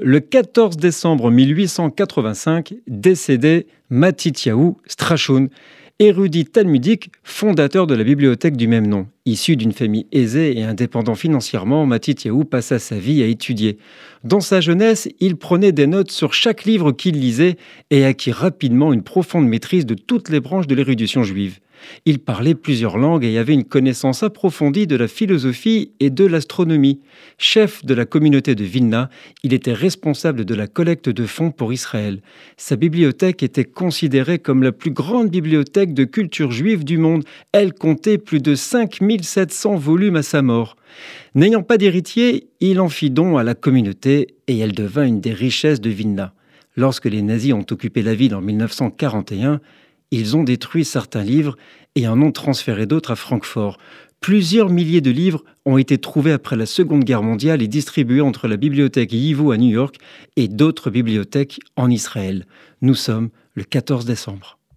Le 14 décembre 1885 décédait Matityahu Strachun, érudit talmudique, fondateur de la bibliothèque du même nom. Issu d'une famille aisée et indépendant financièrement, Matityahu passa sa vie à étudier. Dans sa jeunesse, il prenait des notes sur chaque livre qu'il lisait et acquit rapidement une profonde maîtrise de toutes les branches de l'érudition juive. Il parlait plusieurs langues et avait une connaissance approfondie de la philosophie et de l'astronomie. Chef de la communauté de Vilna, il était responsable de la collecte de fonds pour Israël. Sa bibliothèque était considérée comme la plus grande bibliothèque de culture juive du monde. Elle comptait plus de 5700 volumes à sa mort. N'ayant pas d'héritier, il en fit don à la communauté et elle devint une des richesses de Vilna. Lorsque les nazis ont occupé la ville en 1941, ils ont détruit certains livres et en ont transféré d'autres à Francfort. Plusieurs milliers de livres ont été trouvés après la Seconde Guerre mondiale et distribués entre la bibliothèque Yivu à New York et d'autres bibliothèques en Israël. Nous sommes le 14 décembre.